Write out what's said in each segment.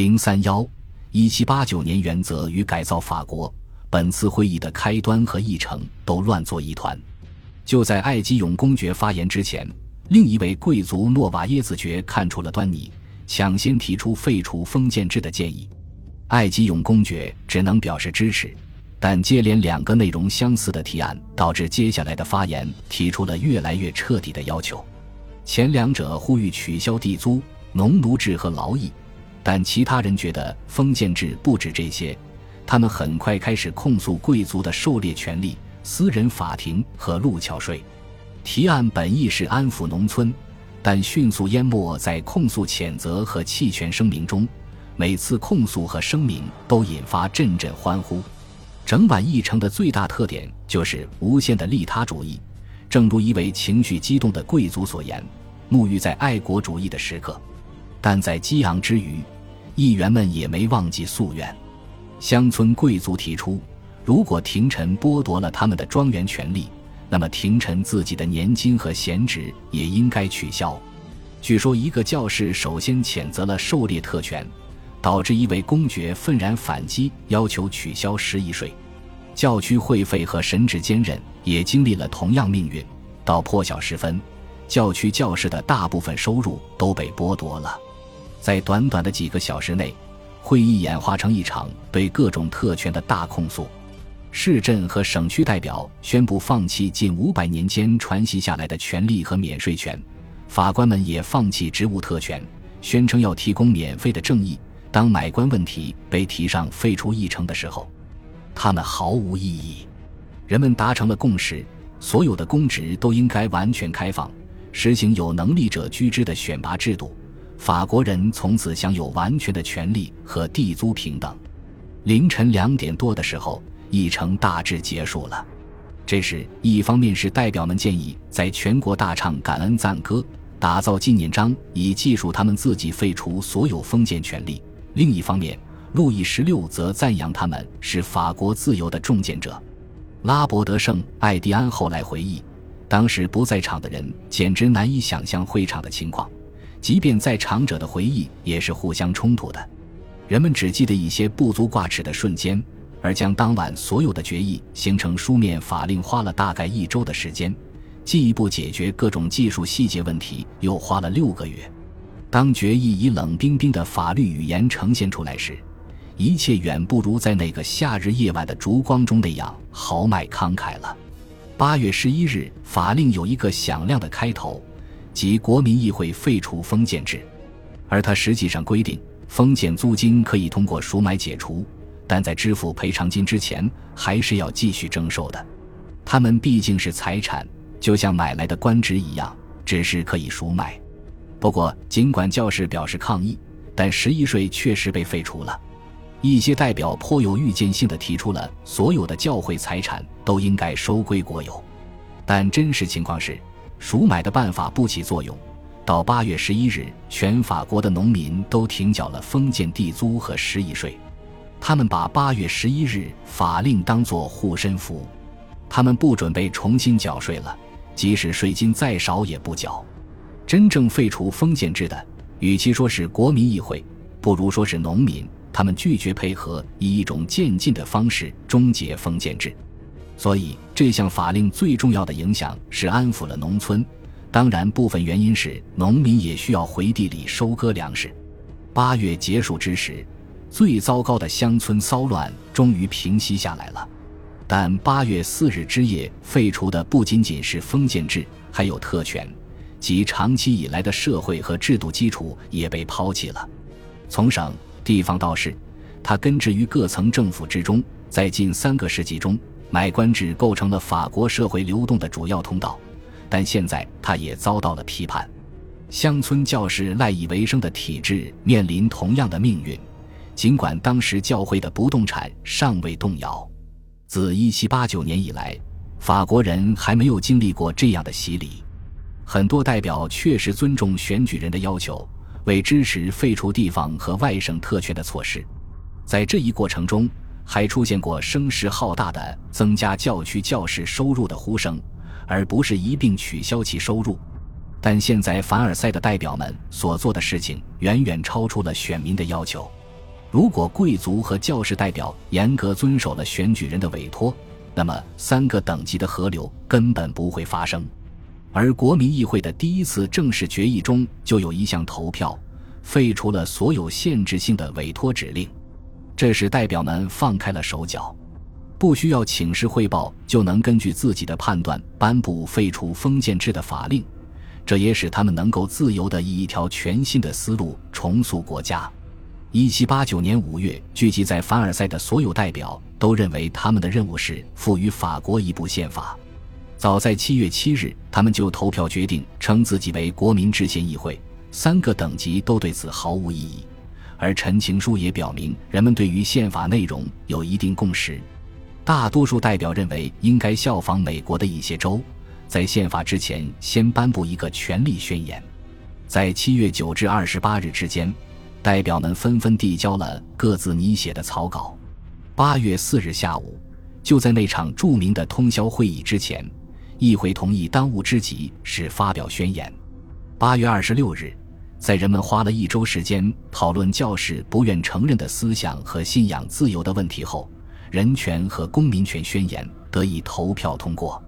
零三幺一七八九年原则与改造法国。本次会议的开端和议程都乱作一团。就在艾基永公爵发言之前，另一位贵族诺瓦耶子爵看出了端倪，抢先提出废除封建制的建议。艾基永公爵只能表示支持，但接连两个内容相似的提案，导致接下来的发言提出了越来越彻底的要求。前两者呼吁取消地租、农奴制和劳役，但其他人觉得封建制不止这些。他们很快开始控诉贵族的狩猎权利、私人法庭和路桥税。提案本意是安抚农村，但迅速淹没在控诉谴责和弃权声明中。每次控诉和声明都引发阵阵欢呼。整晚议程的最大特点就是无限的利他主义。正如一位情绪激动的贵族所言：“沐浴在爱国主义的时刻。”但在激昂之余，议员们也没忘记夙愿。乡村贵族提出，如果廷臣剥夺了他们的庄园权利，那么廷臣自己的年金和闲职也应该取消。据说，一个教士首先谴责了狩猎特权，导致一位公爵愤然反击，要求取消食役税。教区会费和神职兼任也经历了同样命运。到破晓时分，教区教士的大部分收入都被剥夺了。在短短的几个小时内。会议演化成一场对各种特权的大控诉，市镇和省区代表宣布放弃近五百年间传袭下来的权利和免税权，法官们也放弃职务特权，宣称要提供免费的正义。当买官问题被提上废除议程的时候，他们毫无意义。人们达成了共识，所有的公职都应该完全开放，实行有能力者居之的选拔制度。法国人从此享有完全的权利和地租平等。凌晨两点多的时候，议程大致结束了。这时，一方面是代表们建议在全国大唱感恩赞歌，打造纪念章，以记述他们自己废除所有封建权利；另一方面，路易十六则赞扬他们是法国自由的重建者。拉伯德圣艾蒂安后来回忆，当时不在场的人简直难以想象会场的情况。即便在场者的回忆也是互相冲突的，人们只记得一些不足挂齿的瞬间，而将当晚所有的决议形成书面法令花了大概一周的时间，进一步解决各种技术细节问题又花了六个月。当决议以冷冰冰的法律语言呈现出来时，一切远不如在那个夏日夜晚的烛光中那样豪迈慷慨了。八月十一日，法令有一个响亮的开头。即国民议会废除封建制，而它实际上规定，封建租金可以通过赎买解除，但在支付赔偿金之前，还是要继续征收的。他们毕竟是财产，就像买来的官职一样，只是可以赎买。不过，尽管教士表示抗议，但十一税确实被废除了。一些代表颇有预见性的提出了，所有的教会财产都应该收归国有，但真实情况是。赎买的办法不起作用，到八月十一日，全法国的农民都停缴了封建地租和食役税。他们把八月十一日法令当作护身符，他们不准备重新缴税了，即使税金再少也不缴。真正废除封建制的，与其说是国民议会，不如说是农民。他们拒绝配合，以一种渐进的方式终结封建制。所以，这项法令最重要的影响是安抚了农村。当然，部分原因是农民也需要回地里收割粮食。八月结束之时，最糟糕的乡村骚乱终于平息下来了。但八月四日之夜废除的不仅仅是封建制，还有特权，即长期以来的社会和制度基础也被抛弃了。从省、地方到市，它根植于各层政府之中，在近三个世纪中。买官制构成了法国社会流动的主要通道，但现在它也遭到了批判。乡村教士赖以为生的体制面临同样的命运，尽管当时教会的不动产尚未动摇。自1789年以来，法国人还没有经历过这样的洗礼。很多代表确实尊重选举人的要求，为支持废除地方和外省特权的措施，在这一过程中。还出现过声势浩大的增加教区教士收入的呼声，而不是一并取消其收入。但现在凡尔赛的代表们所做的事情远远超出了选民的要求。如果贵族和教士代表严格遵守了选举人的委托，那么三个等级的河流根本不会发生。而国民议会的第一次正式决议中就有一项投票，废除了所有限制性的委托指令，这使代表们放开了手脚，不需要请示汇报就能根据自己的判断颁布废除封建制的法令，这也使他们能够自由地以一条全新的思路重塑国家。一七八九年五月，聚集在凡尔赛的所有代表都认为他们的任务是赋予法国一部宪法。早在七月七日，他们就投票决定称自己为国民制宪议会。三个等级都对此毫无异议，而陈情书也表明，人们对于宪法内容有一定共识。大多数代表认为，应该效仿美国的一些州，在宪法之前先颁布一个权力宣言。在七月九至二十八日之间，代表们纷纷递交了各自拟写的草稿。八月四日下午，就在那场著名的通宵会议之前。议会同意当务之急是发表宣言。八月二十六日，在人们花了一周时间讨论教士不愿承认的思想和信仰自由的问题后，人权和公民权宣言得以投票通过。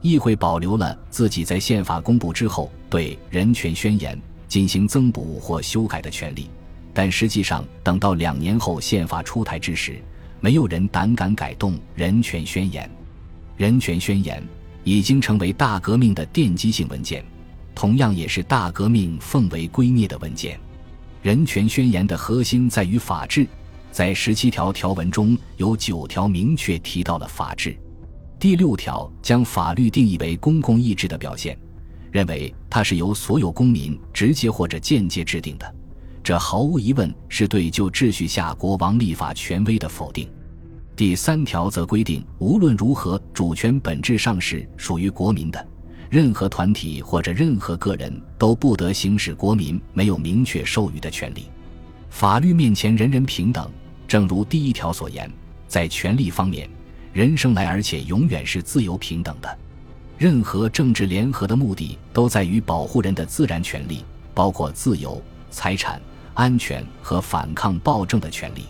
议会保留了自己在宪法公布之后对人权宣言进行增补或修改的权利，但实际上，等到两年后宪法出台之时，没有人胆敢改动人权宣言。人权宣言。已经成为大革命的奠基性文件，同样也是大革命奉为圭臬的文件。人权宣言的核心在于法治，在十七条条文中有九条明确提到了法治。第六条将法律定义为公共意志的表现，认为它是由所有公民直接或者间接制定的，这毫无疑问是对旧秩序下国王立法权威的否定。第三条则规定，无论如何，主权本质上是属于国民的，任何团体或者任何个人都不得行使国民没有明确授予的权利。法律面前人人平等，正如第一条所言，在权利方面，人生来而且永远是自由平等的。任何政治联合的目的都在于保护人的自然权利，包括自由、财产、安全和反抗暴政的权利。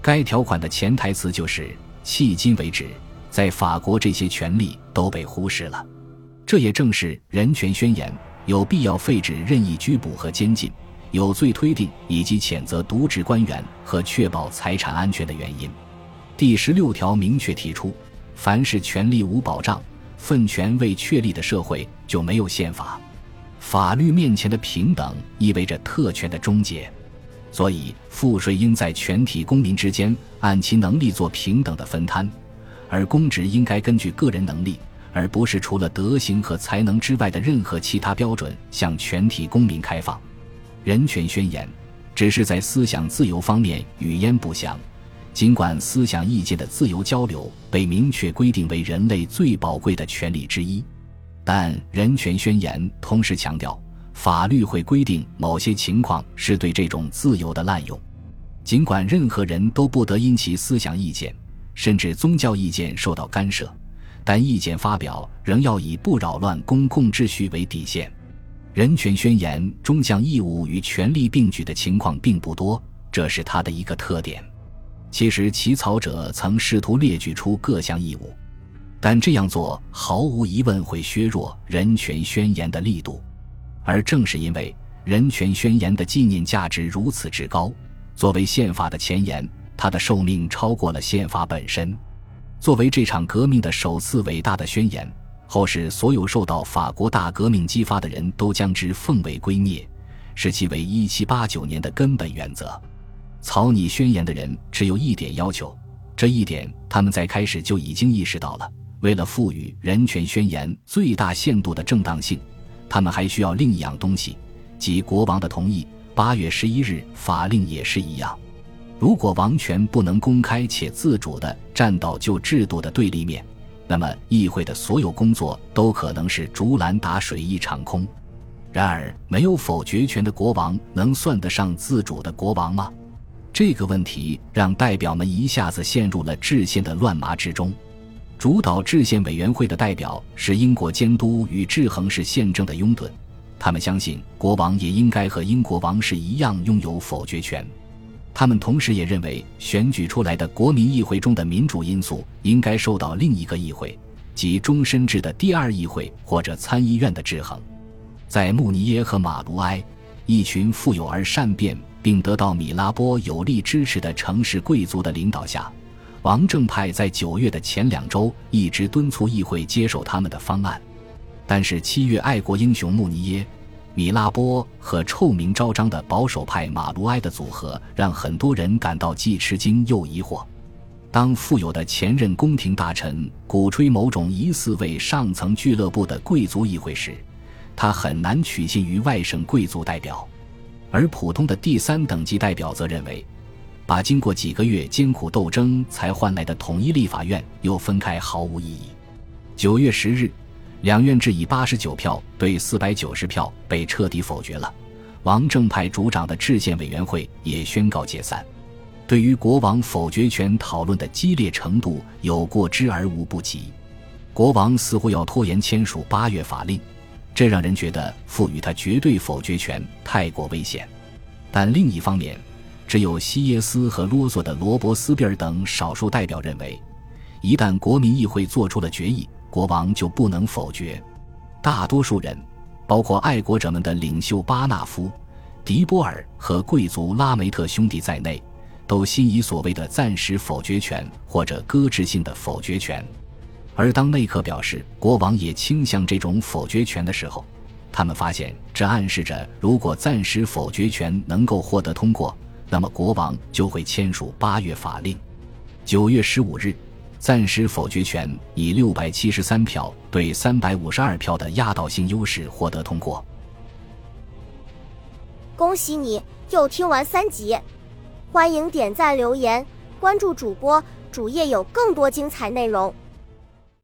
该条款的潜台词就是，迄今为止，在法国这些权利都被忽视了。这也正是人权宣言有必要废止任意拘捕和监禁、有罪推定以及谴责渎职官员和确保财产安全的原因。第十六条明确提出，凡是权利无保障、分权未确立的社会就没有宪法。法律面前的平等意味着特权的终结。所以，赋税应在全体公民之间按其能力做平等的分摊，而公职应该根据个人能力，而不是除了德行和才能之外的任何其他标准向全体公民开放。人权宣言只是在思想自由方面语焉不详，尽管思想意见的自由交流被明确规定为人类最宝贵的权利之一，但人权宣言同时强调。法律会规定某些情况是对这种自由的滥用，尽管任何人都不得因其思想意见，甚至宗教意见受到干涉，但意见发表仍要以不扰乱公共秩序为底线。人权宣言中将义务与权利并举的情况并不多，这是它的一个特点。其实起草者曾试图列举出各项义务，但这样做毫无疑问会削弱人权宣言的力度。而正是因为人权宣言的纪念价值如此之高，作为宪法的前言，它的寿命超过了宪法本身。作为这场革命的首次伟大的宣言，后世所有受到法国大革命激发的人都将之奉为圭臬，视其为1789年的根本原则。草拟宣言的人只有一点要求，这一点他们在开始就已经意识到了：为了赋予人权宣言最大限度的正当性。他们还需要另一样东西，即国王的同意。八月十一日法令也是一样。如果王权不能公开且自主地站到旧制度的对立面，那么议会的所有工作都可能是竹篮打水一场空。然而，没有否决权的国王能算得上自主的国王吗？这个问题让代表们一下子陷入了制宪的乱麻之中。主导制宪委员会的代表是英国监督与制衡式宪政的拥趸，他们相信国王也应该和英国王室一样拥有否决权。他们同时也认为，选举出来的国民议会中的民主因素应该受到另一个议会，即终身制的第二议会或者参议院的制衡。在穆尼耶和马卢埃一群富有而善变并得到米拉波有力支持的城市贵族的领导下，王政派在九月的前两周一直敦促议会接受他们的方案。但是七月，爱国英雄穆尼耶。米拉波和臭名昭彰的保守派马卢埃的组合，让很多人感到既吃惊又疑惑。当富有的前任宫廷大臣鼓吹某种疑似为上层俱乐部的贵族议会时，他很难取信于外省贵族代表；而普通的第三等级代表则认为，把经过几个月艰苦斗争才换来的统一立法院又分开毫无意义。九月十日。两院制以八十九票对四百九十票被彻底否决了，王政派主掌的制宪委员会也宣告解散。对于国王否决权讨论的激烈程度有过之而无不及，国王似乎要拖延签署八月法令，这让人觉得赋予他绝对否决权太过危险。但另一方面，只有西耶斯和啰嗦的罗伯斯庇尔等少数代表认为，一旦国民议会做出了决议。国王就不能否决。大多数人，包括爱国者们的领袖巴纳夫、迪波尔和贵族拉梅特兄弟在内，都心仪所谓的暂时否决权或者搁置性的否决权。而当内克表示国王也倾向这种否决权的时候，他们发现这暗示着，如果暂时否决权能够获得通过，那么国王就会签署八月法令。九月十五日。暂时否决权以六百七十三票对三百五十二票的压倒性优势获得通过。恭喜你又听完三集，欢迎点赞、留言、关注主播，主页有更多精彩内容。